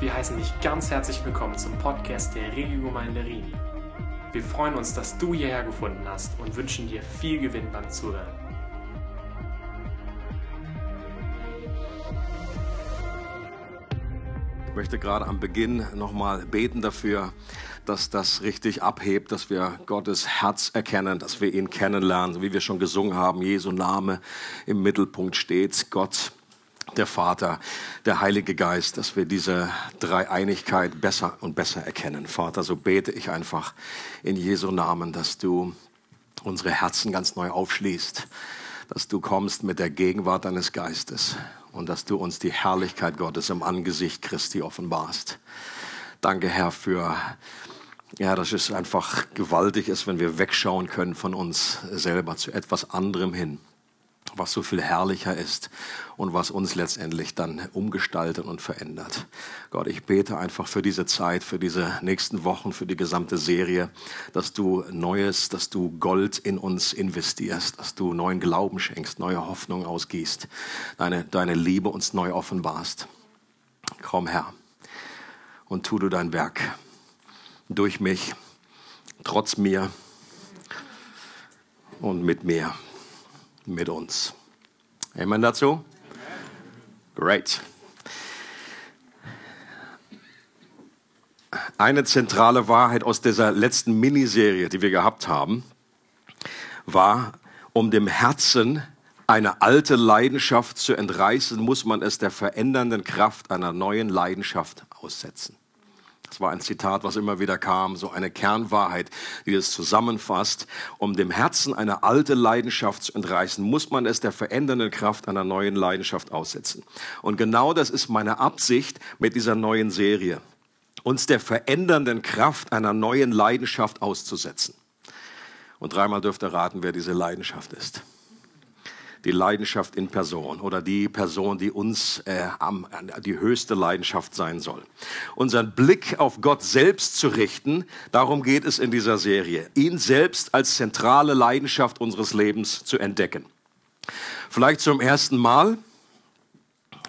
Wir heißen dich ganz herzlich willkommen zum Podcast der Regiogemeinde Rien. Wir freuen uns, dass du hierher gefunden hast und wünschen dir viel Gewinn beim Zuhören. Ich möchte gerade am Beginn nochmal beten dafür, dass das richtig abhebt, dass wir Gottes Herz erkennen, dass wir ihn kennenlernen, wie wir schon gesungen haben, Jesu Name im Mittelpunkt steht, Gott der Vater, der Heilige Geist, dass wir diese Dreieinigkeit besser und besser erkennen. Vater, so bete ich einfach in Jesu Namen, dass du unsere Herzen ganz neu aufschließt, dass du kommst mit der Gegenwart deines Geistes und dass du uns die Herrlichkeit Gottes im Angesicht Christi offenbarst. Danke, Herr, für ja, dass es einfach gewaltig ist, wenn wir wegschauen können von uns selber zu etwas anderem hin was so viel herrlicher ist und was uns letztendlich dann umgestaltet und verändert. Gott, ich bete einfach für diese Zeit, für diese nächsten Wochen, für die gesamte Serie, dass du Neues, dass du Gold in uns investierst, dass du neuen Glauben schenkst, neue Hoffnung ausgießt, deine, deine Liebe uns neu offenbarst. Komm, Herr, und tu du dein Werk durch mich, trotz mir und mit mir mit uns. Amen dazu? Great. Eine zentrale Wahrheit aus dieser letzten Miniserie, die wir gehabt haben, war, um dem Herzen eine alte Leidenschaft zu entreißen, muss man es der verändernden Kraft einer neuen Leidenschaft aussetzen. Das war ein Zitat, was immer wieder kam, so eine Kernwahrheit, die es zusammenfasst. Um dem Herzen eine alte Leidenschaft zu entreißen, muss man es der verändernden Kraft einer neuen Leidenschaft aussetzen. Und genau das ist meine Absicht mit dieser neuen Serie, uns der verändernden Kraft einer neuen Leidenschaft auszusetzen. Und dreimal dürft ihr raten, wer diese Leidenschaft ist die Leidenschaft in Person oder die Person, die uns äh, am, die höchste Leidenschaft sein soll. Unseren Blick auf Gott selbst zu richten, darum geht es in dieser Serie. Ihn selbst als zentrale Leidenschaft unseres Lebens zu entdecken. Vielleicht zum ersten Mal,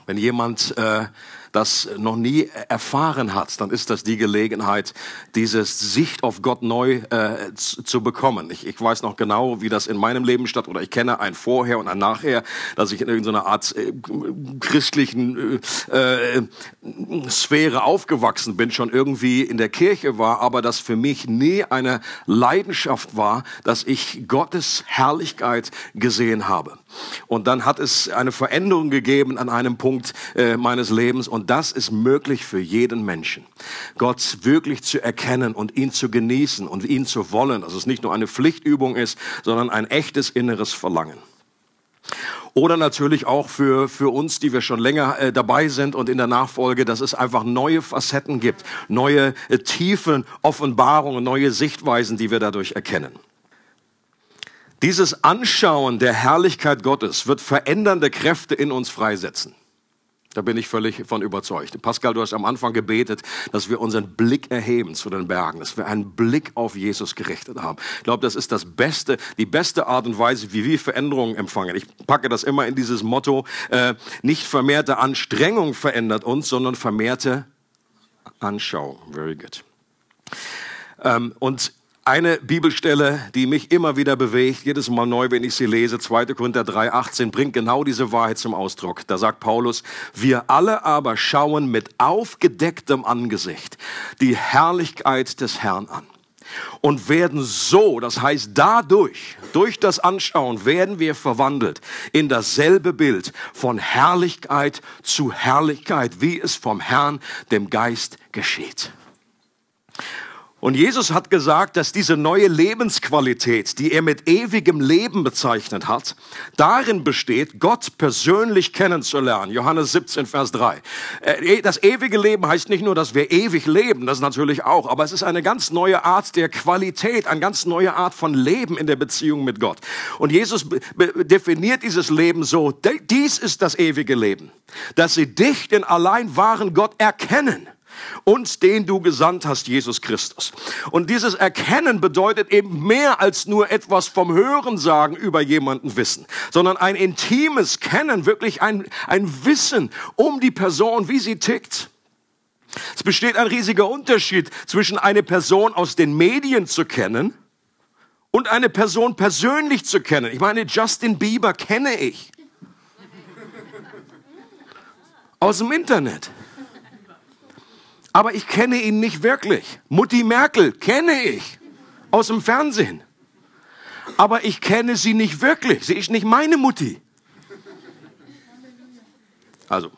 wenn jemand äh, das noch nie erfahren hat, dann ist das die Gelegenheit, diese Sicht auf Gott neu äh, zu, bekommen. Ich, ich weiß noch genau, wie das in meinem Leben statt oder ich kenne ein Vorher und ein Nachher, dass ich in irgendeiner Art äh, christlichen äh, äh, Sphäre aufgewachsen bin, schon irgendwie in der Kirche war, aber das für mich nie eine Leidenschaft war, dass ich Gottes Herrlichkeit gesehen habe. Und dann hat es eine Veränderung gegeben an einem Punkt äh, meines Lebens und das ist möglich für jeden Menschen. Gott wirklich zu erkennen und ihn zu genießen und ihn zu wollen, dass es nicht nur eine Pflichtübung ist, sondern ein echtes inneres Verlangen. Oder natürlich auch für, für uns, die wir schon länger äh, dabei sind und in der Nachfolge, dass es einfach neue Facetten gibt, neue äh, Tiefen, Offenbarungen, neue Sichtweisen, die wir dadurch erkennen. Dieses Anschauen der Herrlichkeit Gottes wird verändernde Kräfte in uns freisetzen. Da bin ich völlig von überzeugt. Pascal, du hast am Anfang gebetet, dass wir unseren Blick erheben zu den Bergen, dass wir einen Blick auf Jesus gerichtet haben. Ich glaube, das ist das Beste, die beste Art und Weise, wie wir Veränderungen empfangen. Ich packe das immer in dieses Motto, äh, nicht vermehrte Anstrengung verändert uns, sondern vermehrte Anschauung. Very good. Ähm, und eine Bibelstelle, die mich immer wieder bewegt, jedes Mal neu, wenn ich sie lese, 2. Korinther 3, 18, bringt genau diese Wahrheit zum Ausdruck. Da sagt Paulus, wir alle aber schauen mit aufgedecktem Angesicht die Herrlichkeit des Herrn an und werden so, das heißt dadurch, durch das Anschauen werden wir verwandelt in dasselbe Bild von Herrlichkeit zu Herrlichkeit, wie es vom Herrn, dem Geist geschieht. Und Jesus hat gesagt, dass diese neue Lebensqualität, die er mit ewigem Leben bezeichnet hat, darin besteht, Gott persönlich kennenzulernen. Johannes 17, Vers 3. Äh, das ewige Leben heißt nicht nur, dass wir ewig leben, das natürlich auch, aber es ist eine ganz neue Art der Qualität, eine ganz neue Art von Leben in der Beziehung mit Gott. Und Jesus definiert dieses Leben so, dies ist das ewige Leben, dass sie dich, den allein wahren Gott, erkennen und den du gesandt hast, Jesus Christus. Und dieses Erkennen bedeutet eben mehr als nur etwas vom Hörensagen über jemanden wissen, sondern ein intimes Kennen, wirklich ein, ein Wissen um die Person, wie sie tickt. Es besteht ein riesiger Unterschied zwischen eine Person aus den Medien zu kennen und eine Person persönlich zu kennen. Ich meine, Justin Bieber kenne ich. Aus dem Internet. Aber ich kenne ihn nicht wirklich. Mutti Merkel kenne ich. Aus dem Fernsehen. Aber ich kenne sie nicht wirklich. Sie ist nicht meine Mutti. Also.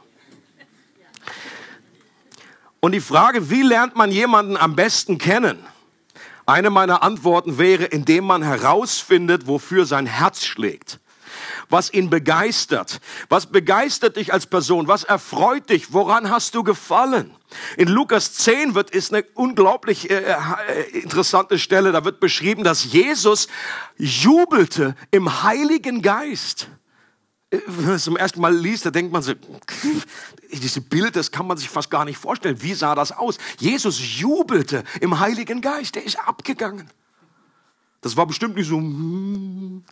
Und die Frage, wie lernt man jemanden am besten kennen? Eine meiner Antworten wäre, indem man herausfindet, wofür sein Herz schlägt. Was ihn begeistert. Was begeistert dich als Person? Was erfreut dich? Woran hast du gefallen? In Lukas 10 wird, ist eine unglaublich äh, äh, interessante Stelle. Da wird beschrieben, dass Jesus jubelte im Heiligen Geist wenn man es zum ersten Mal liest, da denkt man so, diese Bild, das kann man sich fast gar nicht vorstellen. Wie sah das aus? Jesus jubelte im Heiligen Geist, der ist abgegangen. Das war bestimmt nicht so, hm,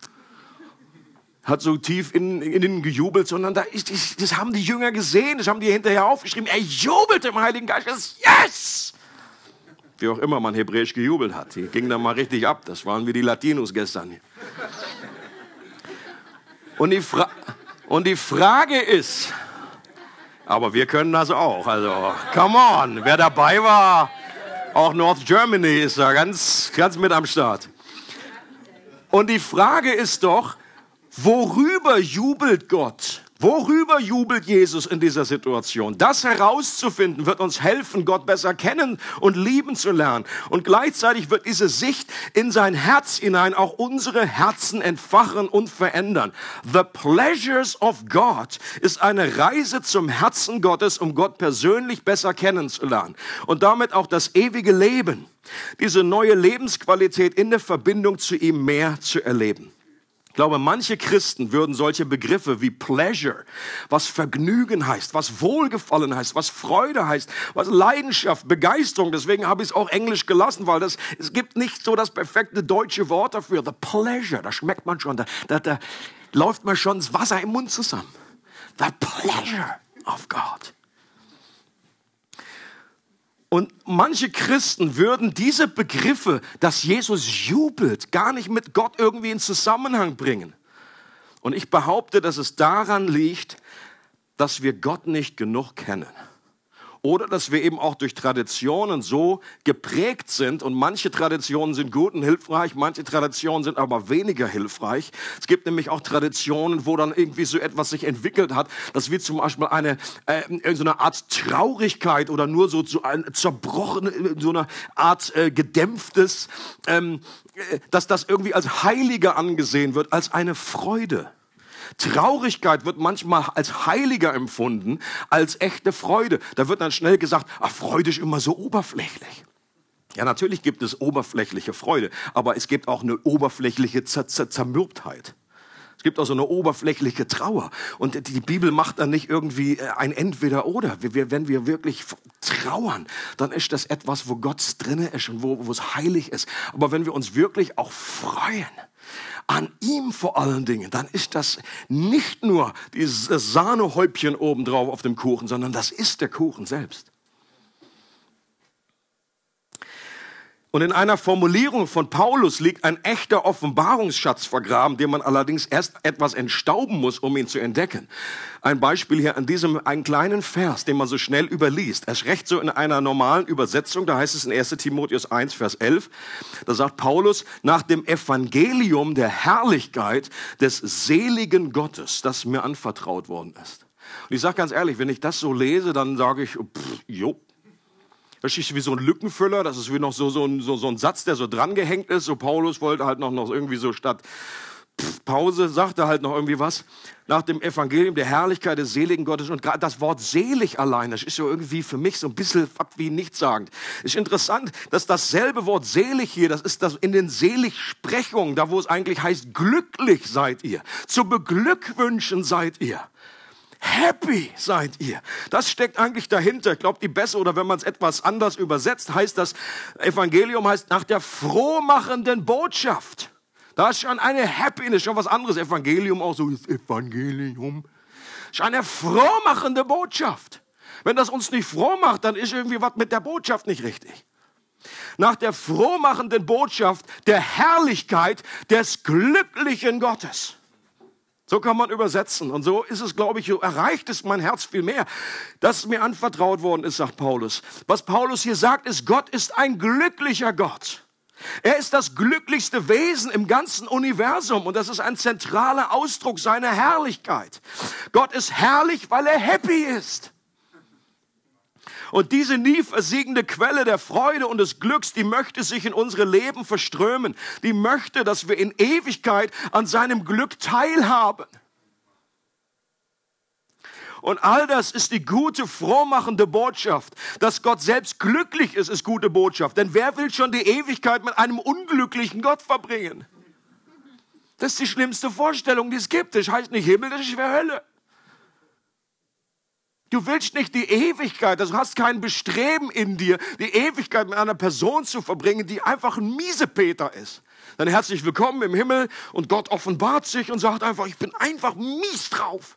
hat so tief in, innen gejubelt, sondern da ist, das haben die Jünger gesehen, das haben die hinterher aufgeschrieben. Er jubelte im Heiligen Geist, das ist yes! Wie auch immer man hebräisch gejubelt hat. Die ging dann mal richtig ab. Das waren wie die Latinos gestern. Und die, Fra und die Frage ist, aber wir können das auch. Also, come on, wer dabei war, auch North Germany ist da ganz, ganz mit am Start. Und die Frage ist doch, worüber jubelt Gott? Worüber jubelt Jesus in dieser Situation? Das herauszufinden wird uns helfen, Gott besser kennen und lieben zu lernen. Und gleichzeitig wird diese Sicht in sein Herz hinein auch unsere Herzen entfachen und verändern. The Pleasures of God ist eine Reise zum Herzen Gottes, um Gott persönlich besser kennenzulernen und damit auch das ewige Leben, diese neue Lebensqualität in der Verbindung zu ihm mehr zu erleben. Ich glaube, manche Christen würden solche Begriffe wie Pleasure, was Vergnügen heißt, was Wohlgefallen heißt, was Freude heißt, was Leidenschaft, Begeisterung, deswegen habe ich es auch Englisch gelassen, weil das, es gibt nicht so das perfekte deutsche Wort dafür. The Pleasure, da schmeckt man schon, da, da, da läuft man schon das Wasser im Mund zusammen. The Pleasure of God. Und manche Christen würden diese Begriffe, dass Jesus jubelt, gar nicht mit Gott irgendwie in Zusammenhang bringen. Und ich behaupte, dass es daran liegt, dass wir Gott nicht genug kennen oder dass wir eben auch durch Traditionen so geprägt sind und manche Traditionen sind gut und hilfreich, manche Traditionen sind aber weniger hilfreich. Es gibt nämlich auch Traditionen, wo dann irgendwie so etwas sich entwickelt hat, dass wir zum Beispiel eine äh, so eine Art Traurigkeit oder nur so, so ein zerbrochen, so eine Art äh, gedämpftes, ähm, äh, dass das irgendwie als heiliger angesehen wird, als eine Freude. Traurigkeit wird manchmal als heiliger empfunden als echte Freude. Da wird dann schnell gesagt, ach, Freude ist immer so oberflächlich. Ja, natürlich gibt es oberflächliche Freude, aber es gibt auch eine oberflächliche Zer Zer Zermürbtheit. Es gibt auch so eine oberflächliche Trauer. Und die Bibel macht dann nicht irgendwie äh, ein Entweder-Oder. Wenn wir wirklich trauern, dann ist das etwas, wo Gott drinne ist und wo, wo es heilig ist. Aber wenn wir uns wirklich auch freuen, an ihm vor allen Dingen, dann ist das nicht nur dieses Sahnehäubchen obendrauf auf dem Kuchen, sondern das ist der Kuchen selbst. Und in einer Formulierung von Paulus liegt ein echter Offenbarungsschatz vergraben, den man allerdings erst etwas entstauben muss, um ihn zu entdecken. Ein Beispiel hier an diesem einen kleinen Vers, den man so schnell überliest. Erst recht so in einer normalen Übersetzung, da heißt es in 1 Timotheus 1, Vers 11, da sagt Paulus, nach dem Evangelium der Herrlichkeit des seligen Gottes, das mir anvertraut worden ist. Und ich sage ganz ehrlich, wenn ich das so lese, dann sage ich, pff, jo, das ist wie so ein Lückenfüller, das ist wie noch so, so, ein, so, so ein Satz, der so drangehängt ist. So Paulus wollte halt noch, noch irgendwie so statt Pause, sagte halt noch irgendwie was. Nach dem Evangelium der Herrlichkeit des seligen Gottes. Und gerade das Wort selig allein, das ist so irgendwie für mich so ein bisschen wie nichtssagend. Ist interessant, dass dasselbe Wort selig hier, das ist das in den Seligsprechungen, da wo es eigentlich heißt, glücklich seid ihr. Zu beglückwünschen seid ihr. Happy seid ihr. Das steckt eigentlich dahinter. Ich glaube, die besser oder wenn man es etwas anders übersetzt, heißt das Evangelium heißt nach der frohmachenden Botschaft. Da ist schon eine Happiness, schon was anderes. Evangelium auch so ist Evangelium. Ist eine frohmachende Botschaft. Wenn das uns nicht froh macht, dann ist irgendwie was mit der Botschaft nicht richtig. Nach der frohmachenden Botschaft der Herrlichkeit des glücklichen Gottes. So kann man übersetzen. Und so ist es, glaube ich, erreicht es mein Herz viel mehr, dass mir anvertraut worden ist, sagt Paulus. Was Paulus hier sagt, ist, Gott ist ein glücklicher Gott. Er ist das glücklichste Wesen im ganzen Universum und das ist ein zentraler Ausdruck seiner Herrlichkeit. Gott ist herrlich, weil er happy ist. Und diese nie versiegende Quelle der Freude und des Glücks, die möchte sich in unsere Leben verströmen. Die möchte, dass wir in Ewigkeit an seinem Glück teilhaben. Und all das ist die gute, frohmachende Botschaft. Dass Gott selbst glücklich ist, ist gute Botschaft. Denn wer will schon die Ewigkeit mit einem unglücklichen Gott verbringen? Das ist die schlimmste Vorstellung, die es gibt. Das heißt nicht Himmel, das ist Hölle. Du willst nicht die Ewigkeit, also du hast kein Bestreben in dir, die Ewigkeit mit einer Person zu verbringen, die einfach ein Miesepeter ist. Dann herzlich willkommen im Himmel und Gott offenbart sich und sagt einfach, ich bin einfach mies drauf.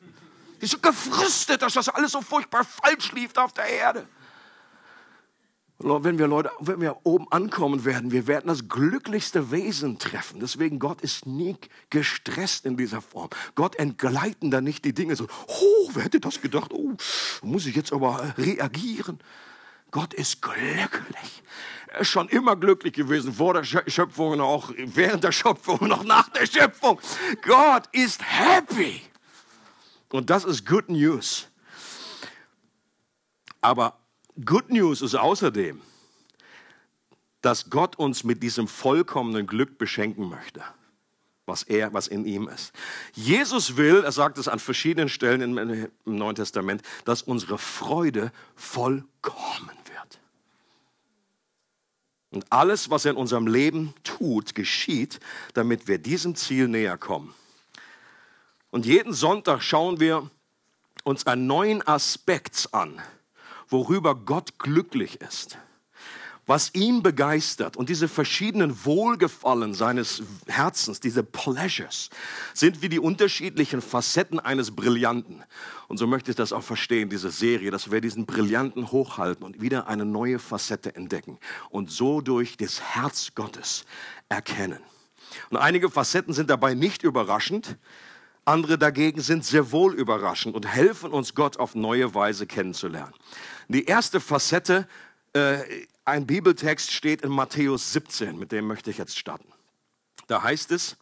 Ich bin so gefrustet, dass das alles so furchtbar falsch lief auf der Erde. Wenn wir Leute, wenn wir oben ankommen werden, wir werden das glücklichste Wesen treffen. Deswegen Gott ist nie gestresst in dieser Form. Gott entgleiten da nicht die Dinge so. Oh, wer hätte das gedacht? Oh, muss ich jetzt aber reagieren? Gott ist glücklich. Er ist schon immer glücklich gewesen, vor der Schöpfung und auch während der Schöpfung und auch nach der Schöpfung. Gott ist happy. Und das ist Good News. Aber Good News ist außerdem, dass Gott uns mit diesem vollkommenen Glück beschenken möchte, was er, was in ihm ist. Jesus will, er sagt es an verschiedenen Stellen im, Neuen Testament, dass unsere Freude vollkommen wird. Und alles, was er in unserem Leben tut, geschieht, damit wir diesem Ziel näher kommen. Und jeden Sonntag schauen wir uns einen neuen Aspekt an worüber Gott glücklich ist, was ihn begeistert und diese verschiedenen Wohlgefallen seines Herzens, diese Pleasures, sind wie die unterschiedlichen Facetten eines Brillanten. Und so möchte ich das auch verstehen, diese Serie, dass wir diesen Brillanten hochhalten und wieder eine neue Facette entdecken und so durch das Herz Gottes erkennen. Und einige Facetten sind dabei nicht überraschend, andere dagegen sind sehr wohl überraschend und helfen uns, Gott auf neue Weise kennenzulernen. Die erste Facette, äh, ein Bibeltext steht in Matthäus 17, mit dem möchte ich jetzt starten. Da heißt es,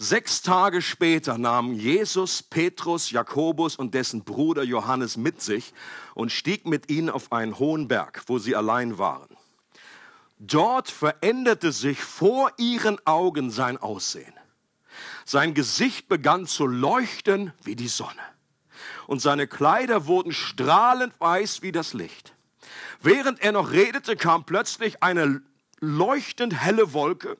Sechs Tage später nahmen Jesus, Petrus, Jakobus und dessen Bruder Johannes mit sich und stieg mit ihnen auf einen hohen Berg, wo sie allein waren. Dort veränderte sich vor ihren Augen sein Aussehen. Sein Gesicht begann zu leuchten wie die Sonne. Und seine Kleider wurden strahlend weiß wie das Licht. Während er noch redete, kam plötzlich eine leuchtend helle Wolke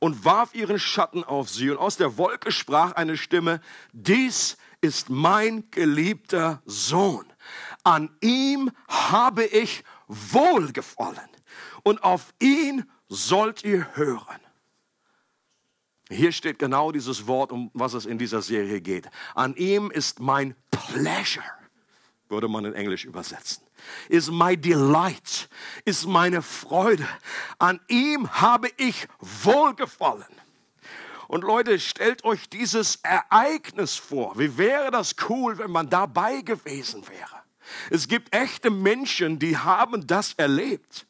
und warf ihren Schatten auf sie. Und aus der Wolke sprach eine Stimme, dies ist mein geliebter Sohn. An ihm habe ich wohlgefallen und auf ihn sollt ihr hören. Hier steht genau dieses Wort, um was es in dieser Serie geht. An ihm ist mein Pleasure, würde man in Englisch übersetzen. Ist my delight, ist meine Freude. An ihm habe ich wohlgefallen. Und Leute, stellt euch dieses Ereignis vor. Wie wäre das cool, wenn man dabei gewesen wäre? Es gibt echte Menschen, die haben das erlebt.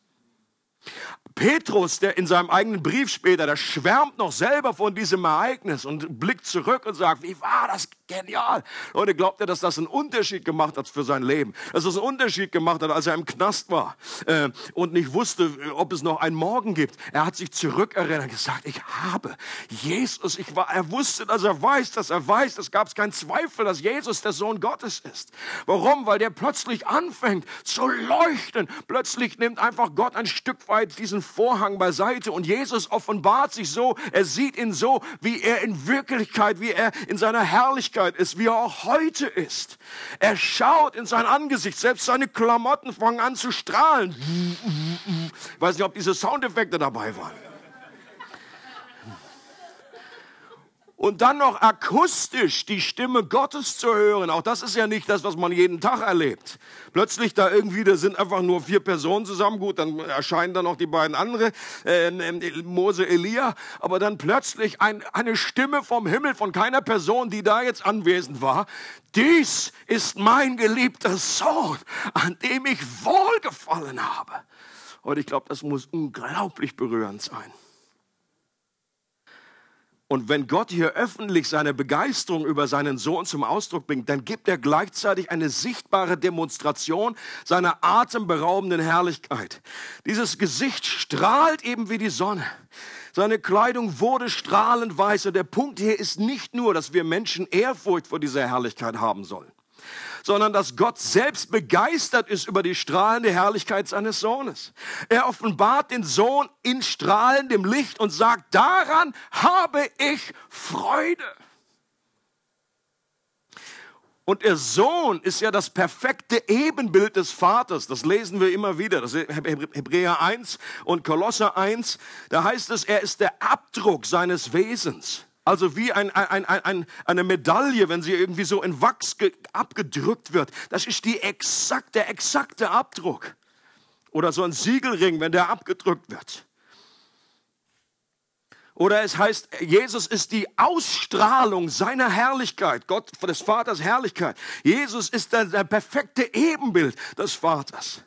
Petrus, der in seinem eigenen Brief später, der schwärmt noch selber von diesem Ereignis und blickt zurück und sagt, wie war das genial. Leute, glaubt er, dass das einen Unterschied gemacht hat für sein Leben? Dass das einen Unterschied gemacht hat, als er im Knast war äh, und nicht wusste, ob es noch einen Morgen gibt. Er hat sich zurückerinnert und gesagt, ich habe Jesus, ich war, er wusste, dass er weiß, dass er weiß, es gab keinen Zweifel, dass Jesus der Sohn Gottes ist. Warum? Weil der plötzlich anfängt zu leuchten. Plötzlich nimmt einfach Gott ein Stück weit diesen Vorhang beiseite und Jesus offenbart sich so, er sieht ihn so, wie er in Wirklichkeit, wie er in seiner Herrlichkeit Ewigkeit ist, wie er auch heute ist. Er schaut in sein Angesicht, selbst seine Klamotten fangen an zu strahlen. Ich weiß nicht, ob diese Soundeffekte dabei waren. Und dann noch akustisch die Stimme Gottes zu hören, auch das ist ja nicht das, was man jeden Tag erlebt. Plötzlich da irgendwie, da sind einfach nur vier Personen zusammen, gut, dann erscheinen da noch die beiden andere, äh, Mose, Elia, aber dann plötzlich ein, eine Stimme vom Himmel von keiner Person, die da jetzt anwesend war. Dies ist mein geliebter Sohn, an dem ich wohlgefallen habe. Und ich glaube, das muss unglaublich berührend sein. Und wenn Gott hier öffentlich seine Begeisterung über seinen Sohn zum Ausdruck bringt, dann gibt er gleichzeitig eine sichtbare Demonstration seiner atemberaubenden Herrlichkeit. Dieses Gesicht strahlt eben wie die Sonne. Seine Kleidung wurde strahlend weiß. Und der Punkt hier ist nicht nur, dass wir Menschen Ehrfurcht vor dieser Herrlichkeit haben sollen sondern dass Gott selbst begeistert ist über die strahlende Herrlichkeit seines Sohnes. Er offenbart den Sohn in strahlendem Licht und sagt, daran habe ich Freude. Und der Sohn ist ja das perfekte Ebenbild des Vaters. Das lesen wir immer wieder. Das ist Hebräer 1 und Kolosser 1. Da heißt es, er ist der Abdruck seines Wesens. Also wie ein, ein, ein, eine Medaille, wenn sie irgendwie so in Wachs abgedrückt wird. Das ist die exakt, der exakte Abdruck. Oder so ein Siegelring, wenn der abgedrückt wird. Oder es heißt, Jesus ist die Ausstrahlung seiner Herrlichkeit, Gott des Vaters Herrlichkeit. Jesus ist der, der perfekte Ebenbild des Vaters.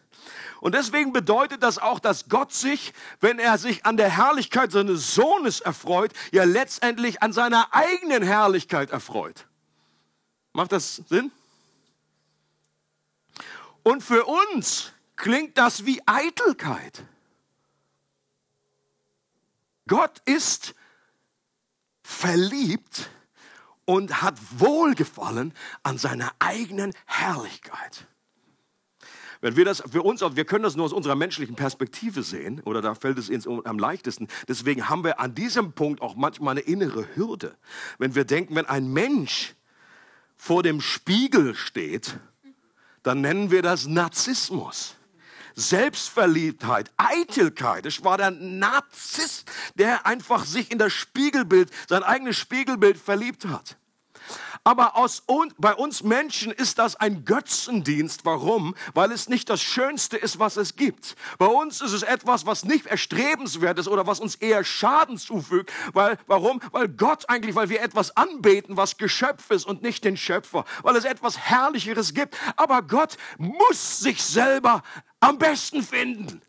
Und deswegen bedeutet das auch, dass Gott sich, wenn er sich an der Herrlichkeit seines Sohnes erfreut, ja letztendlich an seiner eigenen Herrlichkeit erfreut. Macht das Sinn? Und für uns klingt das wie Eitelkeit. Gott ist verliebt und hat Wohlgefallen an seiner eigenen Herrlichkeit. Wenn wir das für uns, wir können das nur aus unserer menschlichen Perspektive sehen, oder da fällt es uns am leichtesten. Deswegen haben wir an diesem Punkt auch manchmal eine innere Hürde. Wenn wir denken, wenn ein Mensch vor dem Spiegel steht, dann nennen wir das Narzissmus. Selbstverliebtheit, Eitelkeit. Es war der Narzisst, der einfach sich in das Spiegelbild, sein eigenes Spiegelbild verliebt hat. Aber aus, bei uns Menschen ist das ein Götzendienst. Warum? Weil es nicht das Schönste ist, was es gibt. Bei uns ist es etwas, was nicht erstrebenswert ist oder was uns eher Schaden zufügt. Weil, warum? Weil Gott eigentlich, weil wir etwas anbeten, was Geschöpf ist und nicht den Schöpfer. Weil es etwas Herrlicheres gibt. Aber Gott muss sich selber am besten finden.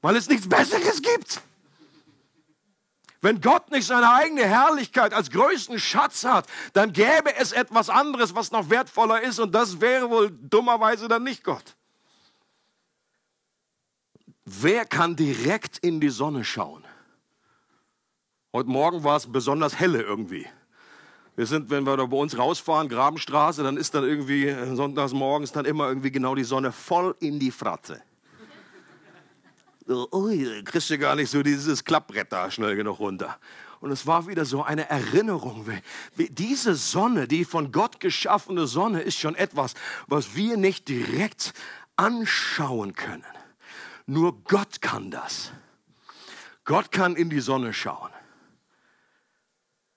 Weil es nichts Besseres gibt. Wenn Gott nicht seine eigene Herrlichkeit als größten Schatz hat, dann gäbe es etwas anderes, was noch wertvoller ist und das wäre wohl dummerweise dann nicht Gott. Wer kann direkt in die Sonne schauen? Heute Morgen war es besonders helle irgendwie. Wir sind, wenn wir da bei uns rausfahren, Grabenstraße, dann ist dann irgendwie sonntags morgens dann immer irgendwie genau die Sonne voll in die Fratze ui, kriegst du gar nicht so dieses Klappbrett da schnell genug runter. Und es war wieder so eine Erinnerung. Diese Sonne, die von Gott geschaffene Sonne, ist schon etwas, was wir nicht direkt anschauen können. Nur Gott kann das. Gott kann in die Sonne schauen.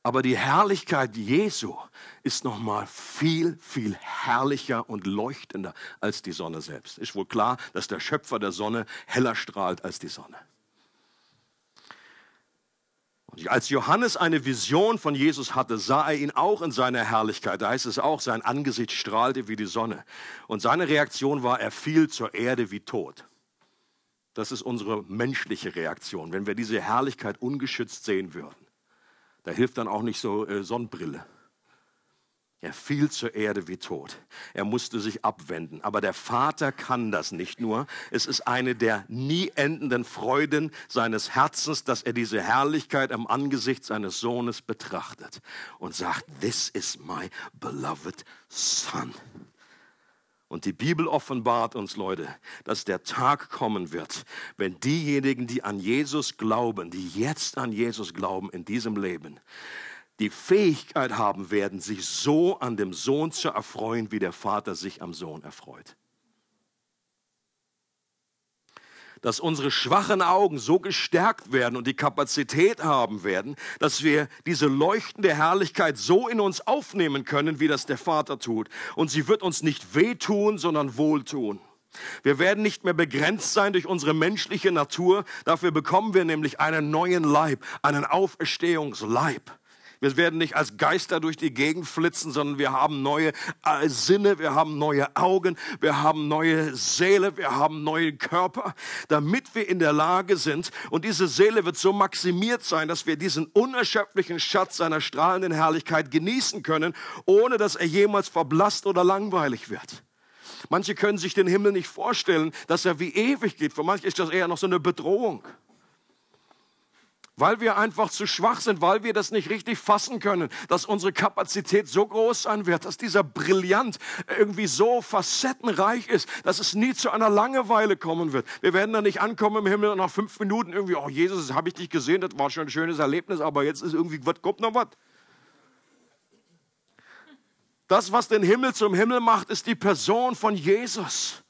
Aber die Herrlichkeit Jesu ist noch mal viel, viel herrlicher und leuchtender als die Sonne selbst. Ist wohl klar, dass der Schöpfer der Sonne heller strahlt als die Sonne. Und als Johannes eine Vision von Jesus hatte, sah er ihn auch in seiner Herrlichkeit. Da heißt es auch, sein Angesicht strahlte wie die Sonne. Und seine Reaktion war, er fiel zur Erde wie tot. Das ist unsere menschliche Reaktion, wenn wir diese Herrlichkeit ungeschützt sehen würden. Da hilft dann auch nicht so äh, Sonnenbrille. Er fiel zur Erde wie tot. Er musste sich abwenden. Aber der Vater kann das nicht nur. Es ist eine der nie endenden Freuden seines Herzens, dass er diese Herrlichkeit am Angesicht seines Sohnes betrachtet und sagt, This is my beloved son. Und die Bibel offenbart uns, Leute, dass der Tag kommen wird, wenn diejenigen, die an Jesus glauben, die jetzt an Jesus glauben in diesem Leben, die Fähigkeit haben werden, sich so an dem Sohn zu erfreuen, wie der Vater sich am Sohn erfreut. dass unsere schwachen Augen so gestärkt werden und die Kapazität haben werden, dass wir diese leuchtende Herrlichkeit so in uns aufnehmen können, wie das der Vater tut. Und sie wird uns nicht wehtun, sondern wohltun. Wir werden nicht mehr begrenzt sein durch unsere menschliche Natur. Dafür bekommen wir nämlich einen neuen Leib, einen Auferstehungsleib. Wir werden nicht als Geister durch die Gegend flitzen, sondern wir haben neue äh, Sinne, wir haben neue Augen, wir haben neue Seele, wir haben neue Körper, damit wir in der Lage sind. Und diese Seele wird so maximiert sein, dass wir diesen unerschöpflichen Schatz seiner strahlenden Herrlichkeit genießen können, ohne dass er jemals verblasst oder langweilig wird. Manche können sich den Himmel nicht vorstellen, dass er wie ewig geht. Für manche ist das eher noch so eine Bedrohung. Weil wir einfach zu schwach sind, weil wir das nicht richtig fassen können, dass unsere Kapazität so groß sein wird, dass dieser Brillant irgendwie so facettenreich ist, dass es nie zu einer Langeweile kommen wird. Wir werden da nicht ankommen im Himmel und nach fünf Minuten irgendwie, oh Jesus, habe ich dich gesehen, das war schon ein schönes Erlebnis, aber jetzt ist irgendwie, was kommt noch was? Das, was den Himmel zum Himmel macht, ist die Person von Jesus.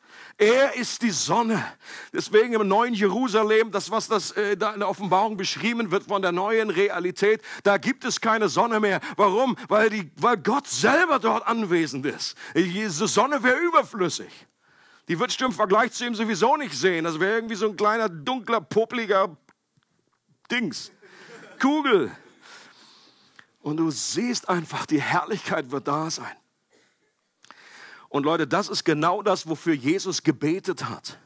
Er ist die Sonne. Deswegen im neuen Jerusalem, das was das äh, da in der Offenbarung beschrieben wird von der neuen Realität, da gibt es keine Sonne mehr. Warum? Weil die, weil Gott selber dort anwesend ist. Diese Sonne wäre überflüssig. Die wird du im Vergleich zu ihm sowieso nicht sehen. Das wäre irgendwie so ein kleiner dunkler, popliger Dings, Kugel. Und du siehst einfach, die Herrlichkeit wird da sein. Und Leute, das ist genau das, wofür Jesus gebetet hat.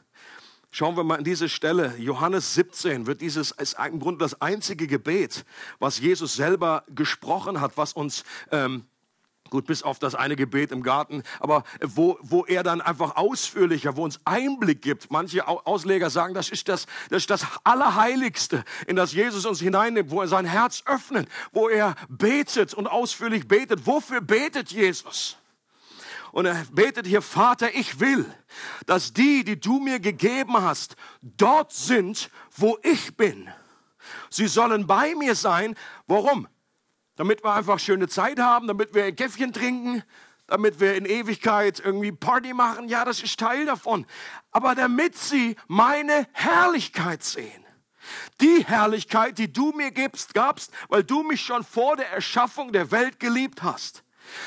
Schauen wir mal in diese Stelle. Johannes 17 wird dieses, ist im Grunde das einzige Gebet, was Jesus selber gesprochen hat, was uns, ähm, Gut, bis auf das eine Gebet im Garten, aber wo, wo er dann einfach ausführlicher, wo uns Einblick gibt. Manche Ausleger sagen, das ist das, das ist das Allerheiligste, in das Jesus uns hineinnimmt, wo er sein Herz öffnet, wo er betet und ausführlich betet. Wofür betet Jesus? Und er betet hier, Vater, ich will, dass die, die du mir gegeben hast, dort sind, wo ich bin. Sie sollen bei mir sein. Warum? damit wir einfach schöne Zeit haben, damit wir ein Käffchen trinken, damit wir in Ewigkeit irgendwie Party machen. Ja, das ist Teil davon. Aber damit sie meine Herrlichkeit sehen. Die Herrlichkeit, die du mir gibst, gabst, weil du mich schon vor der Erschaffung der Welt geliebt hast.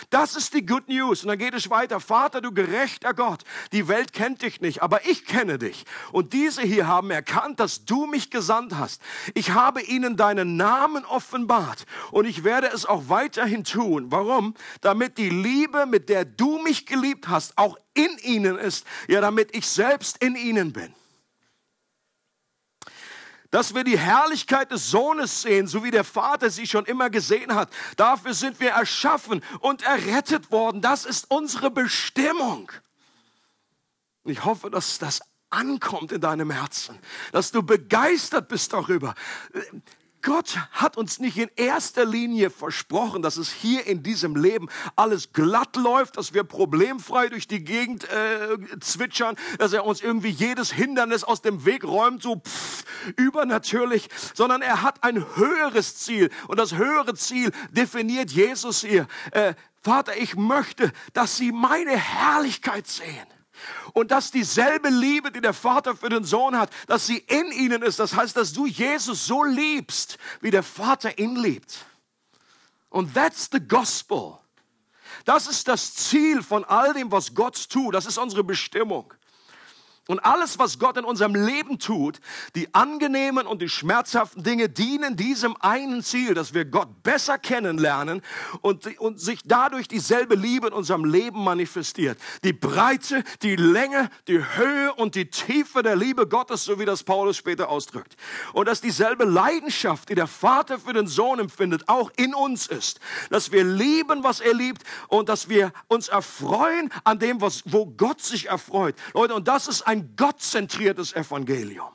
Das ist die Good News. Und dann geht es weiter. Vater, du gerechter Gott, die Welt kennt dich nicht, aber ich kenne dich. Und diese hier haben erkannt, dass du mich gesandt hast. Ich habe ihnen deinen Namen offenbart und ich werde es auch weiterhin tun. Warum? Damit die Liebe, mit der du mich geliebt hast, auch in ihnen ist. Ja, damit ich selbst in ihnen bin dass wir die Herrlichkeit des Sohnes sehen, so wie der Vater sie schon immer gesehen hat. Dafür sind wir erschaffen und errettet worden. Das ist unsere Bestimmung. Ich hoffe, dass das ankommt in deinem Herzen, dass du begeistert bist darüber. Gott hat uns nicht in erster Linie versprochen, dass es hier in diesem Leben alles glatt läuft, dass wir problemfrei durch die Gegend äh, zwitschern, dass er uns irgendwie jedes Hindernis aus dem Weg räumt, so pff, übernatürlich, sondern er hat ein höheres Ziel. Und das höhere Ziel definiert Jesus hier. Äh, Vater, ich möchte, dass sie meine Herrlichkeit sehen. Und dass dieselbe Liebe, die der Vater für den Sohn hat, dass sie in ihnen ist. Das heißt, dass du Jesus so liebst, wie der Vater ihn liebt. Und that's the gospel. Das ist das Ziel von all dem, was Gott tut. Das ist unsere Bestimmung. Und alles, was Gott in unserem Leben tut, die angenehmen und die schmerzhaften Dinge dienen diesem einen Ziel, dass wir Gott besser kennenlernen und, und sich dadurch dieselbe Liebe in unserem Leben manifestiert. Die Breite, die Länge, die Höhe und die Tiefe der Liebe Gottes, so wie das Paulus später ausdrückt. Und dass dieselbe Leidenschaft, die der Vater für den Sohn empfindet, auch in uns ist. Dass wir lieben, was er liebt und dass wir uns erfreuen an dem, was, wo Gott sich erfreut. Leute, und das ist ein gottzentriertes Evangelium.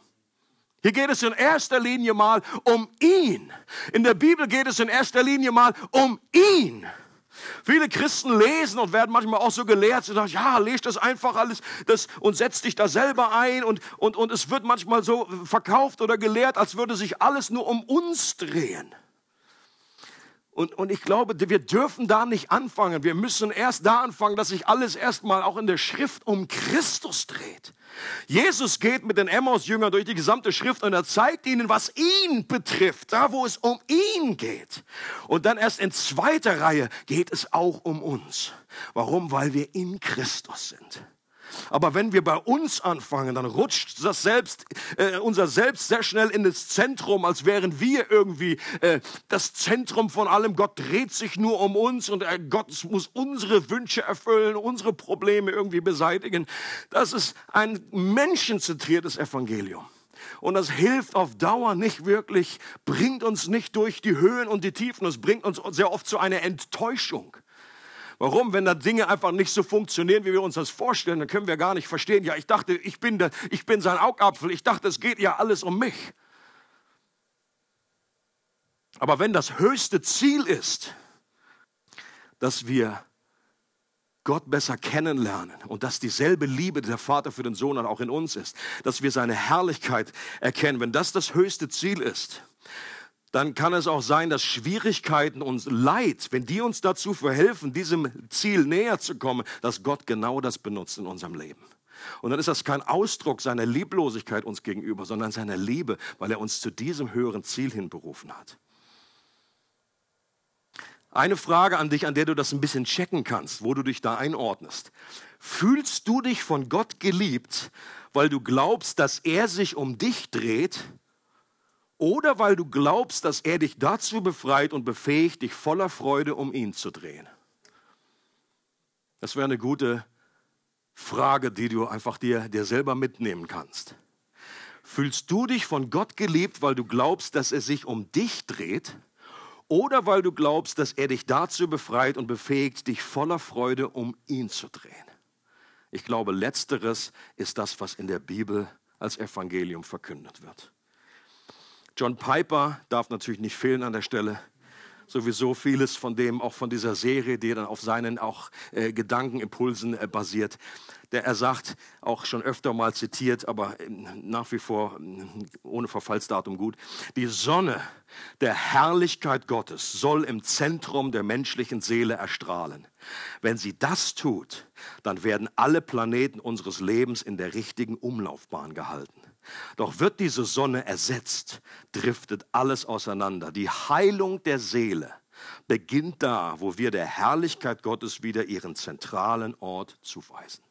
Hier geht es in erster Linie mal um ihn. In der Bibel geht es in erster Linie mal um ihn. Viele Christen lesen und werden manchmal auch so gelehrt, sie sagen, ja, lest das einfach alles das, und setz dich da selber ein und, und, und es wird manchmal so verkauft oder gelehrt, als würde sich alles nur um uns drehen. Und, und ich glaube, wir dürfen da nicht anfangen. Wir müssen erst da anfangen, dass sich alles erstmal auch in der Schrift um Christus dreht. Jesus geht mit den Emmaus-Jüngern durch die gesamte Schrift und er zeigt ihnen, was ihn betrifft, da wo es um ihn geht. Und dann erst in zweiter Reihe geht es auch um uns. Warum? Weil wir in Christus sind. Aber wenn wir bei uns anfangen, dann rutscht das Selbst, äh, unser Selbst sehr schnell in das Zentrum, als wären wir irgendwie äh, das Zentrum von allem. Gott dreht sich nur um uns und äh, Gott muss unsere Wünsche erfüllen, unsere Probleme irgendwie beseitigen. Das ist ein menschenzentriertes Evangelium. Und das hilft auf Dauer nicht wirklich, bringt uns nicht durch die Höhen und die Tiefen. Es bringt uns sehr oft zu einer Enttäuschung. Warum? Wenn da Dinge einfach nicht so funktionieren, wie wir uns das vorstellen, dann können wir gar nicht verstehen. Ja, ich dachte, ich bin, der, ich bin sein Augapfel. Ich dachte, es geht ja alles um mich. Aber wenn das höchste Ziel ist, dass wir Gott besser kennenlernen und dass dieselbe Liebe, der Vater für den Sohn hat, auch in uns ist, dass wir seine Herrlichkeit erkennen, wenn das das höchste Ziel ist, dann kann es auch sein, dass Schwierigkeiten und Leid, wenn die uns dazu verhelfen, diesem Ziel näher zu kommen, dass Gott genau das benutzt in unserem Leben. Und dann ist das kein Ausdruck seiner Lieblosigkeit uns gegenüber, sondern seiner Liebe, weil er uns zu diesem höheren Ziel hinberufen hat. Eine Frage an dich, an der du das ein bisschen checken kannst, wo du dich da einordnest. Fühlst du dich von Gott geliebt, weil du glaubst, dass er sich um dich dreht oder weil du glaubst, dass er dich dazu befreit und befähigt, dich voller Freude um ihn zu drehen? Das wäre eine gute Frage, die du einfach dir, dir selber mitnehmen kannst. Fühlst du dich von Gott geliebt, weil du glaubst, dass er sich um dich dreht? Oder weil du glaubst, dass er dich dazu befreit und befähigt, dich voller Freude um ihn zu drehen? Ich glaube, letzteres ist das, was in der Bibel als Evangelium verkündet wird. John Piper darf natürlich nicht fehlen an der Stelle. Sowieso vieles von dem, auch von dieser Serie, die dann auf seinen auch äh, Gedankenimpulsen äh, basiert. Der er sagt, auch schon öfter mal zitiert, aber äh, nach wie vor äh, ohne Verfallsdatum gut. Die Sonne der Herrlichkeit Gottes soll im Zentrum der menschlichen Seele erstrahlen. Wenn sie das tut, dann werden alle Planeten unseres Lebens in der richtigen Umlaufbahn gehalten. Doch wird diese Sonne ersetzt, driftet alles auseinander. Die Heilung der Seele beginnt da, wo wir der Herrlichkeit Gottes wieder ihren zentralen Ort zuweisen.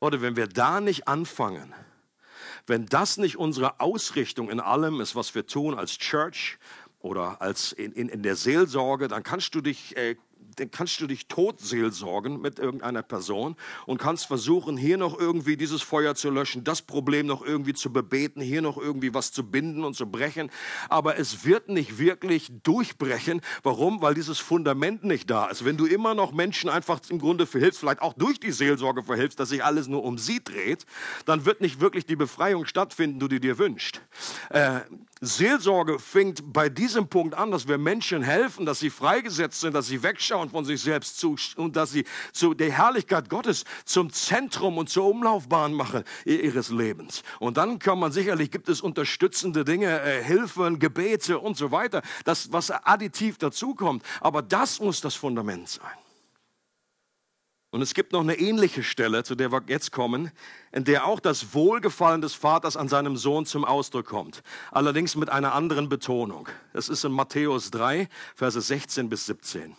Oder wenn wir da nicht anfangen, wenn das nicht unsere Ausrichtung in allem ist, was wir tun als Church oder als in, in, in der Seelsorge, dann kannst du dich äh, kannst du dich totseelsorgen mit irgendeiner Person und kannst versuchen, hier noch irgendwie dieses Feuer zu löschen, das Problem noch irgendwie zu bebeten, hier noch irgendwie was zu binden und zu brechen. Aber es wird nicht wirklich durchbrechen. Warum? Weil dieses Fundament nicht da ist. Wenn du immer noch Menschen einfach im Grunde verhilfst, vielleicht auch durch die Seelsorge verhilfst, dass sich alles nur um sie dreht, dann wird nicht wirklich die Befreiung stattfinden, die du dir wünschst. Äh, Seelsorge fängt bei diesem Punkt an, dass wir Menschen helfen, dass sie freigesetzt sind, dass sie wegschauen von sich selbst zu, und dass sie zu der Herrlichkeit Gottes zum Zentrum und zur Umlaufbahn machen ihres Lebens. Und dann kann man sicherlich, gibt es unterstützende Dinge, äh, Hilfen, Gebete und so weiter, das, was additiv dazukommt. Aber das muss das Fundament sein. Und es gibt noch eine ähnliche Stelle, zu der wir jetzt kommen, in der auch das Wohlgefallen des Vaters an seinem Sohn zum Ausdruck kommt. Allerdings mit einer anderen Betonung. Das ist in Matthäus 3, Verse 16 bis 17.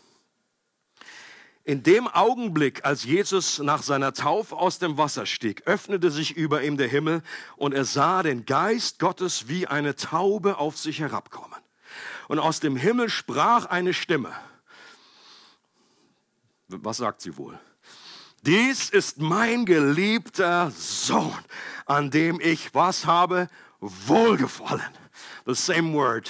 In dem Augenblick, als Jesus nach seiner Taufe aus dem Wasser stieg, öffnete sich über ihm der Himmel und er sah den Geist Gottes wie eine Taube auf sich herabkommen. Und aus dem Himmel sprach eine Stimme. Was sagt sie wohl? Dies ist mein geliebter Sohn, an dem ich was habe? Wohlgefallen. The same word.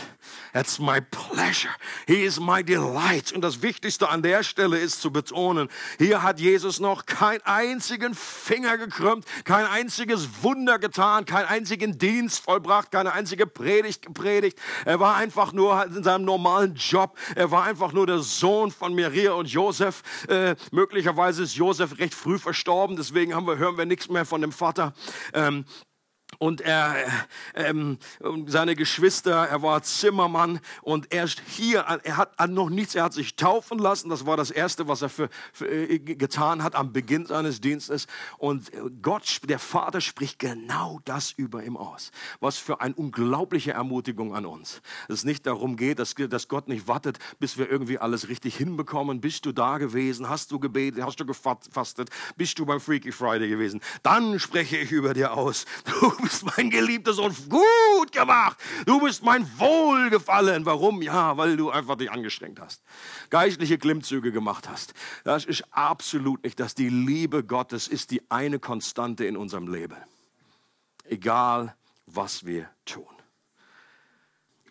That's my pleasure. He is my delight. Und das Wichtigste an der Stelle ist zu betonen, hier hat Jesus noch keinen einzigen Finger gekrümmt, kein einziges Wunder getan, keinen einzigen Dienst vollbracht, keine einzige Predigt gepredigt. Er war einfach nur in seinem normalen Job. Er war einfach nur der Sohn von Maria und Josef. Äh, möglicherweise ist Josef recht früh verstorben, deswegen haben wir, hören wir nichts mehr von dem Vater. Ähm, und er, ähm, seine Geschwister, er war Zimmermann und erst hier, er hat noch nichts, er hat sich taufen lassen, das war das Erste, was er für, für, äh, getan hat am Beginn seines Dienstes und Gott, der Vater spricht genau das über ihm aus. Was für eine unglaubliche Ermutigung an uns. Dass es nicht darum geht, dass, dass Gott nicht wartet, bis wir irgendwie alles richtig hinbekommen. Bist du da gewesen? Hast du gebetet? Hast du gefastet? Bist du beim Freaky Friday gewesen? Dann spreche ich über dir aus. Du bist mein geliebter Sohn, gut gemacht. Du bist mein Wohlgefallen. Warum? Ja, weil du einfach dich angestrengt hast. Geistliche Klimmzüge gemacht hast. Das ist absolut nicht, dass die Liebe Gottes ist die eine Konstante in unserem Leben. Egal, was wir tun.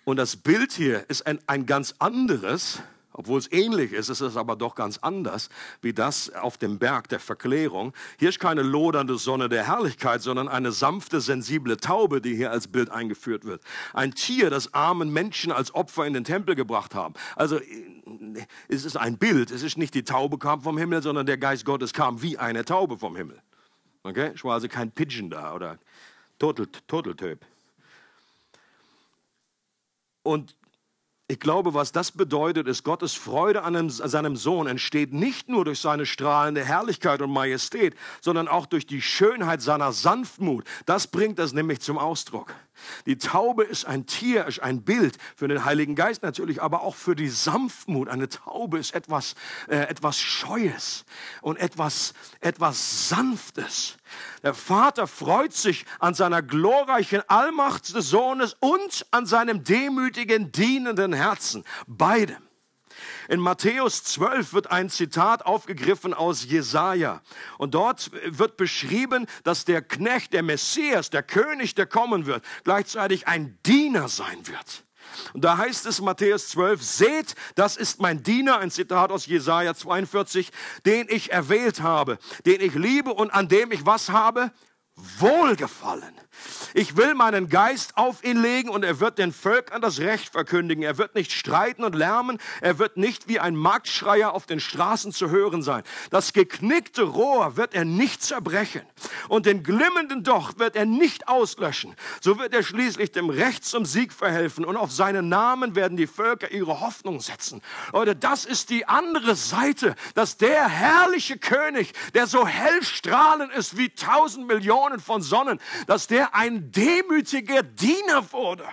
Und das Bild hier ist ein, ein ganz anderes, obwohl es ähnlich ist, ist es aber doch ganz anders, wie das auf dem Berg der Verklärung. Hier ist keine lodernde Sonne der Herrlichkeit, sondern eine sanfte, sensible Taube, die hier als Bild eingeführt wird. Ein Tier, das armen Menschen als Opfer in den Tempel gebracht haben. Also es ist ein Bild. Es ist nicht die Taube kam vom Himmel, sondern der Geist Gottes kam wie eine Taube vom Himmel. Okay? Ich war also kein Pigeon da oder Turteltöp. Und ich glaube, was das bedeutet, ist, Gottes Freude an seinem Sohn entsteht nicht nur durch seine strahlende Herrlichkeit und Majestät, sondern auch durch die Schönheit seiner Sanftmut. Das bringt das nämlich zum Ausdruck. Die Taube ist ein Tier, ist ein Bild für den Heiligen Geist natürlich, aber auch für die Sanftmut. Eine Taube ist etwas, äh, etwas Scheues und etwas, etwas Sanftes. Der Vater freut sich an seiner glorreichen Allmacht des Sohnes und an seinem demütigen, dienenden Herzen. Beide. In Matthäus 12 wird ein Zitat aufgegriffen aus Jesaja. Und dort wird beschrieben, dass der Knecht, der Messias, der König, der kommen wird, gleichzeitig ein Diener sein wird. Und da heißt es Matthäus 12, seht, das ist mein Diener, ein Zitat aus Jesaja 42, den ich erwählt habe, den ich liebe und an dem ich was habe? Wohlgefallen. Ich will meinen Geist auf ihn legen und er wird den Völkern das Recht verkündigen. Er wird nicht streiten und lärmen. Er wird nicht wie ein Marktschreier auf den Straßen zu hören sein. Das geknickte Rohr wird er nicht zerbrechen und den glimmenden Docht wird er nicht auslöschen. So wird er schließlich dem Recht zum Sieg verhelfen und auf seinen Namen werden die Völker ihre Hoffnung setzen. Leute, das ist die andere Seite, dass der herrliche König, der so hell strahlend ist wie tausend Millionen von Sonnen, dass der ein demütiger Diener wurde.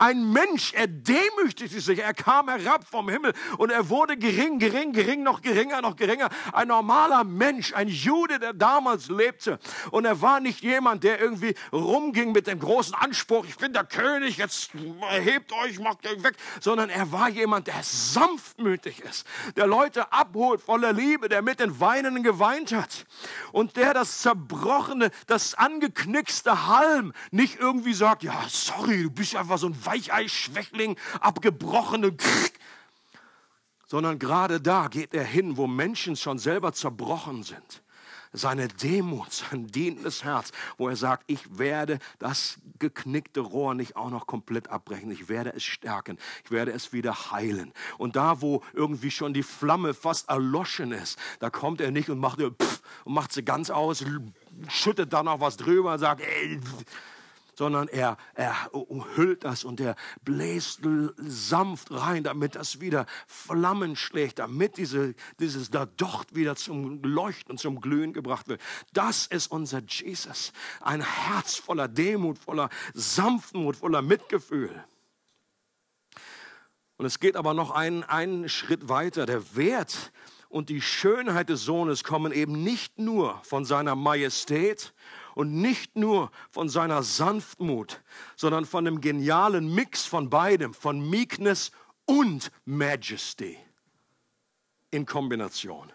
Ein Mensch, er demütigte sich, er kam herab vom Himmel und er wurde gering, gering, gering, noch geringer, noch geringer. Ein normaler Mensch, ein Jude, der damals lebte. Und er war nicht jemand, der irgendwie rumging mit dem großen Anspruch, ich bin der König, jetzt erhebt euch, macht euch weg, sondern er war jemand, der sanftmütig ist, der Leute abholt voller Liebe, der mit den Weinenden geweint hat und der das zerbrochene, das angeknickste Halm nicht irgendwie sagt, ja, sorry, du bist einfach so ein Weichei-Schwächling, abgebrochene, sondern gerade da geht er hin, wo Menschen schon selber zerbrochen sind. Seine Demut, sein dienendes Herz, wo er sagt, ich werde das geknickte Rohr nicht auch noch komplett abbrechen. Ich werde es stärken. Ich werde es wieder heilen. Und da, wo irgendwie schon die Flamme fast erloschen ist, da kommt er nicht und macht, pff, und macht sie ganz aus, schüttet da noch was drüber und sagt, ey, sondern er, er umhüllt das und er bläst sanft rein, damit das wieder Flammen schlägt, damit diese, dieses da Docht wieder zum Leuchten zum Glühen gebracht wird. Das ist unser Jesus. Ein Herz voller Demut, voller Sanftmut, voller Mitgefühl. Und es geht aber noch einen, einen Schritt weiter. Der Wert und die Schönheit des Sohnes kommen eben nicht nur von seiner Majestät und nicht nur von seiner Sanftmut, sondern von dem genialen Mix von beidem, von Meekness und Majesty in Kombination.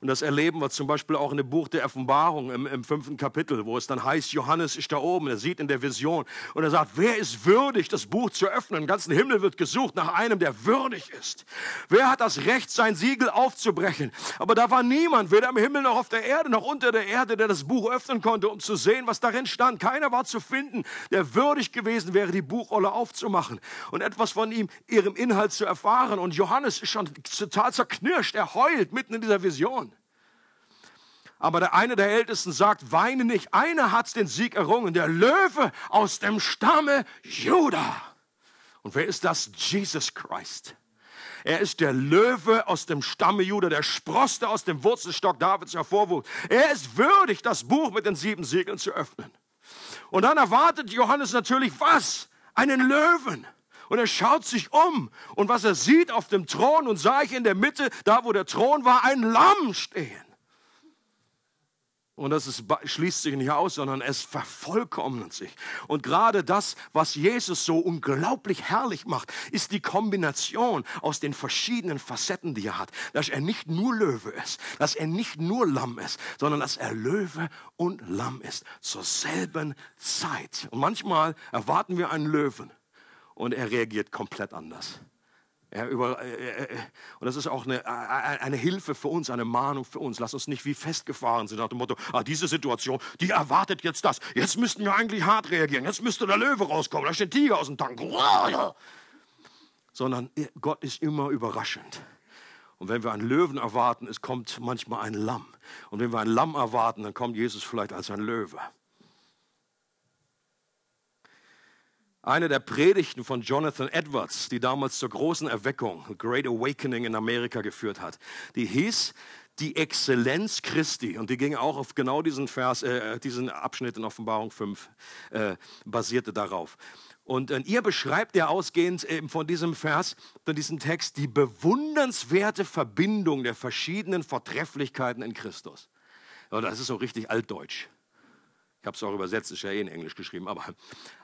Und das erleben wir zum Beispiel auch in dem Buch der Offenbarung im, im, fünften Kapitel, wo es dann heißt, Johannes ist da oben, er sieht in der Vision und er sagt, wer ist würdig, das Buch zu öffnen? Im ganzen Himmel wird gesucht nach einem, der würdig ist. Wer hat das Recht, sein Siegel aufzubrechen? Aber da war niemand, weder im Himmel noch auf der Erde, noch unter der Erde, der das Buch öffnen konnte, um zu sehen, was darin stand. Keiner war zu finden, der würdig gewesen wäre, die Buchrolle aufzumachen und etwas von ihm, ihrem Inhalt zu erfahren. Und Johannes ist schon total zerknirscht, er heult mitten in dieser Vision. Aber der eine der Ältesten sagt, weine nicht, einer hat den Sieg errungen, der Löwe aus dem Stamme Juda. Und wer ist das? Jesus Christ. Er ist der Löwe aus dem Stamme Juda, der Sproste aus dem Wurzelstock Davids hervorwuchs. Er ist würdig, das Buch mit den sieben Siegeln zu öffnen. Und dann erwartet Johannes natürlich was? Einen Löwen. Und er schaut sich um. Und was er sieht auf dem Thron und sah ich in der Mitte, da wo der Thron war, ein Lamm stehen. Und das ist, schließt sich nicht aus, sondern es vervollkommnet sich. Und gerade das, was Jesus so unglaublich herrlich macht, ist die Kombination aus den verschiedenen Facetten, die er hat. Dass er nicht nur Löwe ist, dass er nicht nur Lamm ist, sondern dass er Löwe und Lamm ist zur selben Zeit. Und manchmal erwarten wir einen Löwen und er reagiert komplett anders. Er über, äh, äh, und das ist auch eine, äh, eine Hilfe für uns, eine Mahnung für uns. Lass uns nicht wie festgefahren sind nach dem Motto, ah, diese Situation, die erwartet jetzt das. Jetzt müssten wir eigentlich hart reagieren. Jetzt müsste der Löwe rauskommen. Da steht Tiger aus dem Tank. Sondern Gott ist immer überraschend. Und wenn wir einen Löwen erwarten, es kommt manchmal ein Lamm. Und wenn wir ein Lamm erwarten, dann kommt Jesus vielleicht als ein Löwe. Eine der Predigten von Jonathan Edwards, die damals zur großen Erweckung, Great Awakening in Amerika geführt hat, die hieß die Exzellenz Christi. Und die ging auch auf genau diesen Vers, äh, diesen Abschnitt in Offenbarung 5, äh, basierte darauf. Und äh, ihr beschreibt ja ausgehend eben von diesem Vers, von diesem Text, die bewundernswerte Verbindung der verschiedenen Vortrefflichkeiten in Christus. Ja, das ist so richtig altdeutsch. Ich habe es auch übersetzt, ist ja eh in Englisch geschrieben. Aber,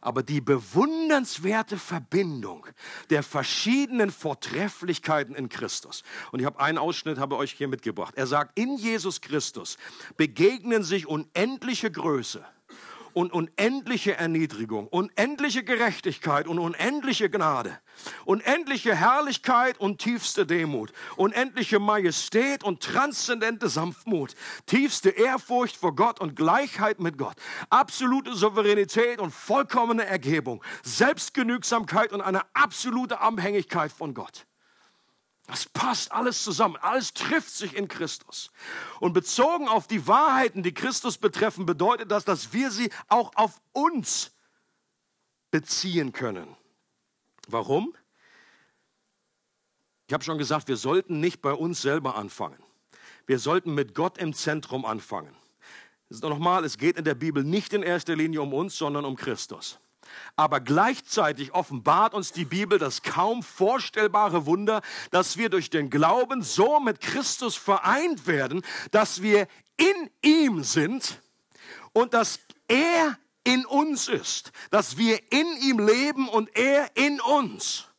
aber die bewundernswerte Verbindung der verschiedenen Vortrefflichkeiten in Christus. Und ich habe einen Ausschnitt, habe euch hier mitgebracht. Er sagt, in Jesus Christus begegnen sich unendliche Größe und unendliche Erniedrigung, unendliche Gerechtigkeit und unendliche Gnade, unendliche Herrlichkeit und tiefste Demut, unendliche Majestät und transzendente Sanftmut, tiefste Ehrfurcht vor Gott und Gleichheit mit Gott, absolute Souveränität und vollkommene Ergebung, Selbstgenügsamkeit und eine absolute Abhängigkeit von Gott. Das passt alles zusammen. Alles trifft sich in Christus. Und bezogen auf die Wahrheiten, die Christus betreffen, bedeutet das, dass wir sie auch auf uns beziehen können. Warum? Ich habe schon gesagt, wir sollten nicht bei uns selber anfangen. Wir sollten mit Gott im Zentrum anfangen. Nochmal, es geht in der Bibel nicht in erster Linie um uns, sondern um Christus. Aber gleichzeitig offenbart uns die Bibel das kaum vorstellbare Wunder, dass wir durch den Glauben so mit Christus vereint werden, dass wir in ihm sind und dass er in uns ist, dass wir in ihm leben und er in uns.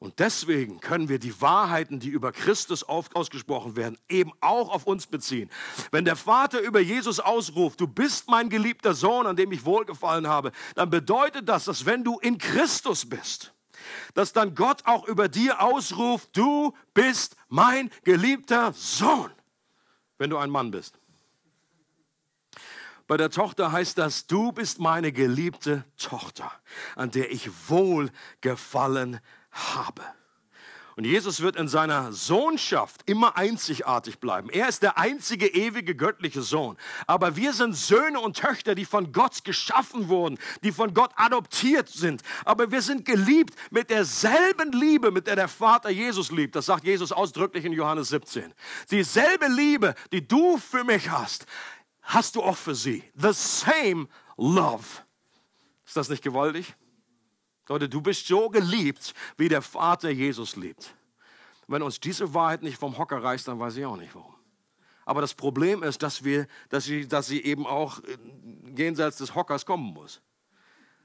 Und deswegen können wir die Wahrheiten, die über Christus ausgesprochen werden, eben auch auf uns beziehen. Wenn der Vater über Jesus ausruft, du bist mein geliebter Sohn, an dem ich wohlgefallen habe, dann bedeutet das, dass wenn du in Christus bist, dass dann Gott auch über dir ausruft, du bist mein geliebter Sohn, wenn du ein Mann bist. Bei der Tochter heißt das, du bist meine geliebte Tochter, an der ich wohlgefallen habe. Und Jesus wird in seiner Sohnschaft immer einzigartig bleiben. Er ist der einzige ewige göttliche Sohn. Aber wir sind Söhne und Töchter, die von Gott geschaffen wurden, die von Gott adoptiert sind. Aber wir sind geliebt mit derselben Liebe, mit der der Vater Jesus liebt. Das sagt Jesus ausdrücklich in Johannes 17. Dieselbe Liebe, die du für mich hast, hast du auch für sie. The same love. Ist das nicht gewaltig? Leute, du bist so geliebt, wie der Vater Jesus liebt. Wenn uns diese Wahrheit nicht vom Hocker reißt, dann weiß ich auch nicht warum. Aber das Problem ist, dass, wir, dass, sie, dass sie eben auch jenseits des Hockers kommen muss.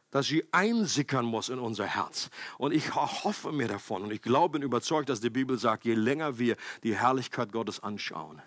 Dass sie einsickern muss in unser Herz. Und ich hoffe mir davon und ich glaube und überzeugt, dass die Bibel sagt, je länger wir die Herrlichkeit Gottes anschauen,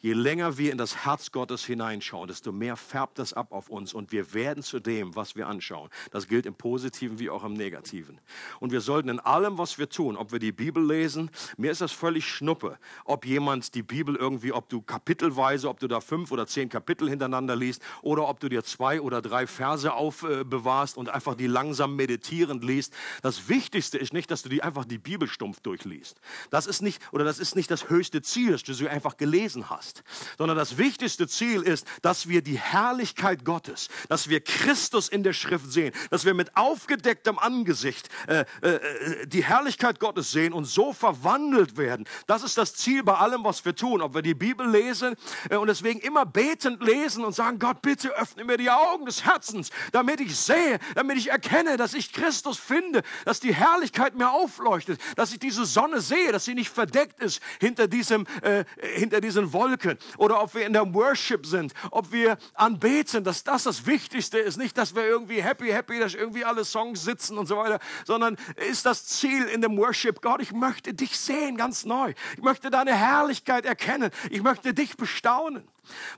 Je länger wir in das Herz Gottes hineinschauen, desto mehr färbt das ab auf uns und wir werden zu dem, was wir anschauen. Das gilt im Positiven wie auch im Negativen. Und wir sollten in allem, was wir tun, ob wir die Bibel lesen, mir ist das völlig schnuppe, ob jemand die Bibel irgendwie, ob du kapitelweise, ob du da fünf oder zehn Kapitel hintereinander liest oder ob du dir zwei oder drei Verse aufbewahrst und einfach die langsam meditierend liest. Das Wichtigste ist nicht, dass du die einfach die Bibel stumpf durchliest. Das ist nicht, oder das ist nicht das höchste Ziel, dass du sie einfach gelesen hast hast, sondern das wichtigste Ziel ist, dass wir die Herrlichkeit Gottes, dass wir Christus in der Schrift sehen, dass wir mit aufgedecktem Angesicht äh, äh, die Herrlichkeit Gottes sehen und so verwandelt werden. Das ist das Ziel bei allem, was wir tun. Ob wir die Bibel lesen äh, und deswegen immer betend lesen und sagen, Gott, bitte öffne mir die Augen des Herzens, damit ich sehe, damit ich erkenne, dass ich Christus finde, dass die Herrlichkeit mir aufleuchtet, dass ich diese Sonne sehe, dass sie nicht verdeckt ist hinter diesem, äh, hinter diesen Wolken. Oder ob wir in der Worship sind, ob wir anbeten, dass das das Wichtigste ist. Nicht, dass wir irgendwie happy, happy, dass irgendwie alle Songs sitzen und so weiter, sondern ist das Ziel in dem Worship, Gott, ich möchte dich sehen ganz neu. Ich möchte deine Herrlichkeit erkennen. Ich möchte dich bestaunen.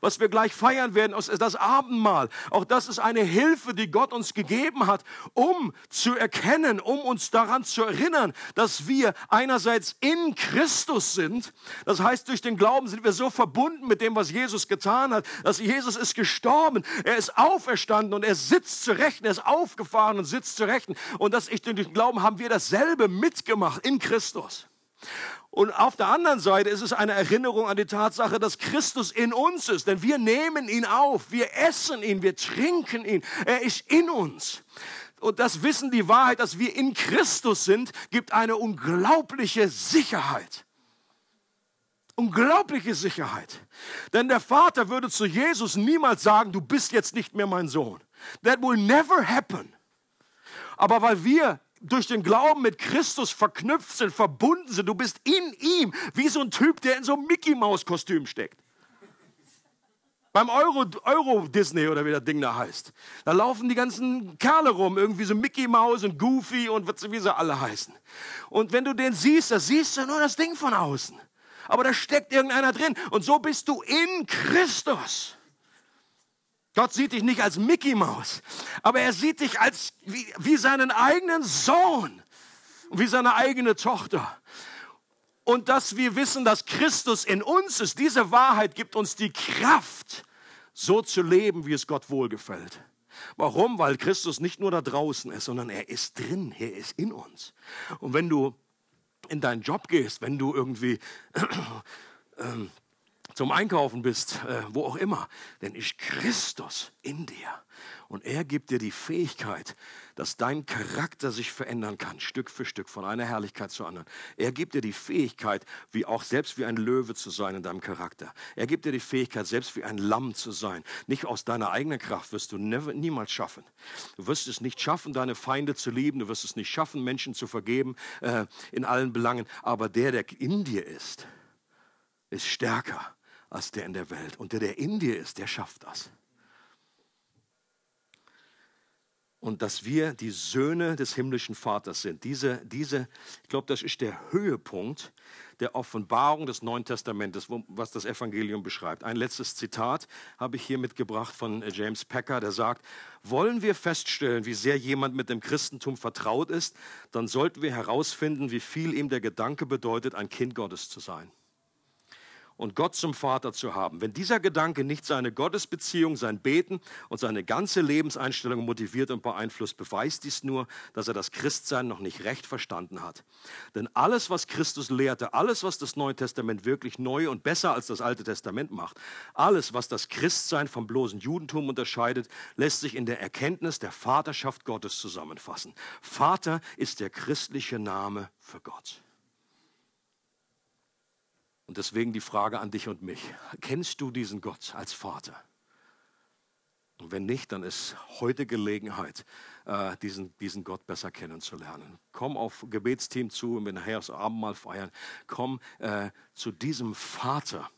Was wir gleich feiern werden, ist das Abendmahl. Auch das ist eine Hilfe, die Gott uns gegeben hat, um zu erkennen, um uns daran zu erinnern, dass wir einerseits in Christus sind. Das heißt, durch den Glauben sind wir so verbunden mit dem, was Jesus getan hat, dass Jesus ist gestorben, er ist auferstanden und er sitzt zu Rechten, er ist aufgefahren und sitzt zu Rechten. Und dass ich durch den Glauben haben wir dasselbe mitgemacht in Christus. Und auf der anderen Seite ist es eine Erinnerung an die Tatsache, dass Christus in uns ist. Denn wir nehmen ihn auf, wir essen ihn, wir trinken ihn. Er ist in uns. Und das Wissen, die Wahrheit, dass wir in Christus sind, gibt eine unglaubliche Sicherheit. Unglaubliche Sicherheit. Denn der Vater würde zu Jesus niemals sagen, du bist jetzt nicht mehr mein Sohn. That will never happen. Aber weil wir durch den Glauben mit Christus verknüpft sind, verbunden sind. Du bist in ihm, wie so ein Typ, der in so einem Mickey-Maus-Kostüm steckt. Beim Euro, Euro Disney oder wie das Ding da heißt. Da laufen die ganzen Kerle rum, irgendwie so Mickey Mouse und Goofy und wie sie alle heißen. Und wenn du den siehst, da siehst du nur das Ding von außen. Aber da steckt irgendeiner drin. Und so bist du in Christus. Gott sieht dich nicht als Mickey Maus, aber er sieht dich als wie, wie seinen eigenen Sohn und wie seine eigene Tochter. Und dass wir wissen, dass Christus in uns ist, diese Wahrheit gibt uns die Kraft, so zu leben, wie es Gott wohlgefällt. Warum? Weil Christus nicht nur da draußen ist, sondern er ist drin, er ist in uns. Und wenn du in deinen Job gehst, wenn du irgendwie ähm, zum Einkaufen bist, äh, wo auch immer, denn ist Christus in dir. Und er gibt dir die Fähigkeit, dass dein Charakter sich verändern kann, Stück für Stück, von einer Herrlichkeit zur anderen. Er gibt dir die Fähigkeit, wie auch selbst wie ein Löwe zu sein in deinem Charakter. Er gibt dir die Fähigkeit, selbst wie ein Lamm zu sein. Nicht aus deiner eigenen Kraft wirst du never, niemals schaffen. Du wirst es nicht schaffen, deine Feinde zu lieben. Du wirst es nicht schaffen, Menschen zu vergeben äh, in allen Belangen. Aber der, der in dir ist, ist stärker als der in der Welt. Und der, der in dir ist, der schafft das. Und dass wir die Söhne des himmlischen Vaters sind. Diese, diese, ich glaube, das ist der Höhepunkt der Offenbarung des Neuen Testamentes, was das Evangelium beschreibt. Ein letztes Zitat habe ich hier mitgebracht von äh, James Packer, der sagt, wollen wir feststellen, wie sehr jemand mit dem Christentum vertraut ist, dann sollten wir herausfinden, wie viel ihm der Gedanke bedeutet, ein Kind Gottes zu sein und Gott zum Vater zu haben. Wenn dieser Gedanke nicht seine Gottesbeziehung, sein Beten und seine ganze Lebenseinstellung motiviert und beeinflusst, beweist dies nur, dass er das Christsein noch nicht recht verstanden hat. Denn alles, was Christus lehrte, alles, was das Neue Testament wirklich neu und besser als das Alte Testament macht, alles, was das Christsein vom bloßen Judentum unterscheidet, lässt sich in der Erkenntnis der Vaterschaft Gottes zusammenfassen. Vater ist der christliche Name für Gott. Und deswegen die Frage an dich und mich. Kennst du diesen Gott als Vater? Und wenn nicht, dann ist heute Gelegenheit, äh, diesen, diesen Gott besser kennenzulernen. Komm auf Gebetsteam zu, wenn wir nachher das Abendmahl feiern. Komm äh, zu diesem Vater,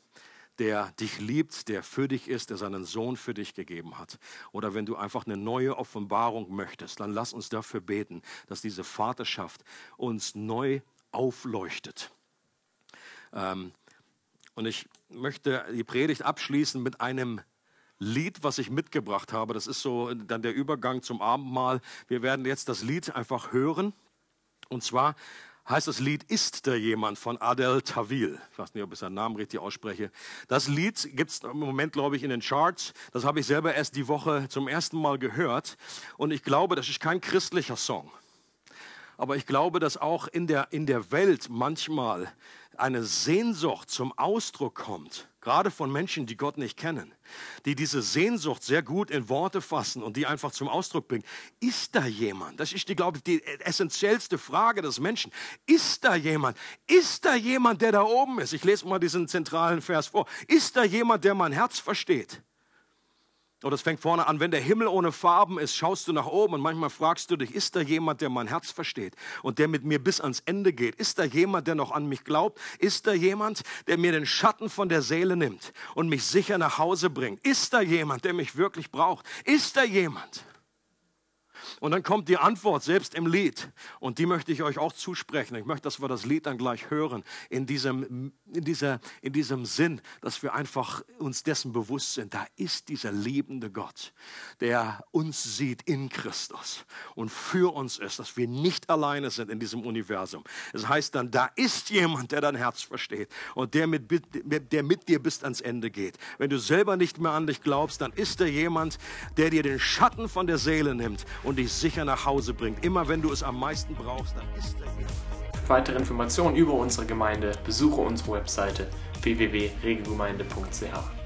der dich liebt, der für dich ist, der seinen Sohn für dich gegeben hat. Oder wenn du einfach eine neue Offenbarung möchtest, dann lass uns dafür beten, dass diese Vaterschaft uns neu aufleuchtet. Ähm, und ich möchte die Predigt abschließen mit einem Lied, was ich mitgebracht habe. Das ist so dann der Übergang zum Abendmahl. Wir werden jetzt das Lied einfach hören. Und zwar heißt das Lied Ist da jemand von Adel Tawil. Ich weiß nicht, ob ich seinen Namen richtig ausspreche. Das Lied gibt es im Moment, glaube ich, in den Charts. Das habe ich selber erst die Woche zum ersten Mal gehört. Und ich glaube, das ist kein christlicher Song. Aber ich glaube, dass auch in der, in der Welt manchmal eine Sehnsucht zum Ausdruck kommt, gerade von Menschen, die Gott nicht kennen, die diese Sehnsucht sehr gut in Worte fassen und die einfach zum Ausdruck bringen. Ist da jemand? Das ist die, glaube ich, die essentiellste Frage des Menschen. Ist da jemand? Ist da jemand, der da oben ist? Ich lese mal diesen zentralen Vers vor. Ist da jemand, der mein Herz versteht? Oder es fängt vorne an, wenn der Himmel ohne Farben ist, schaust du nach oben und manchmal fragst du dich, ist da jemand, der mein Herz versteht und der mit mir bis ans Ende geht? Ist da jemand, der noch an mich glaubt? Ist da jemand, der mir den Schatten von der Seele nimmt und mich sicher nach Hause bringt? Ist da jemand, der mich wirklich braucht? Ist da jemand? Und dann kommt die Antwort selbst im Lied. Und die möchte ich euch auch zusprechen. Ich möchte, dass wir das Lied dann gleich hören. In diesem, in dieser, in diesem Sinn, dass wir einfach uns dessen bewusst sind. Da ist dieser liebende Gott, der uns sieht in Christus und für uns ist, dass wir nicht alleine sind in diesem Universum. Es das heißt dann, da ist jemand, der dein Herz versteht und der mit, der mit dir bis ans Ende geht. Wenn du selber nicht mehr an dich glaubst, dann ist da jemand, der dir den Schatten von der Seele nimmt und dich sicher nach Hause bringt. Immer wenn du es am meisten brauchst, dann ist er hier. Weitere Informationen über unsere Gemeinde besuche unsere Webseite www.regelgemeinde.ch.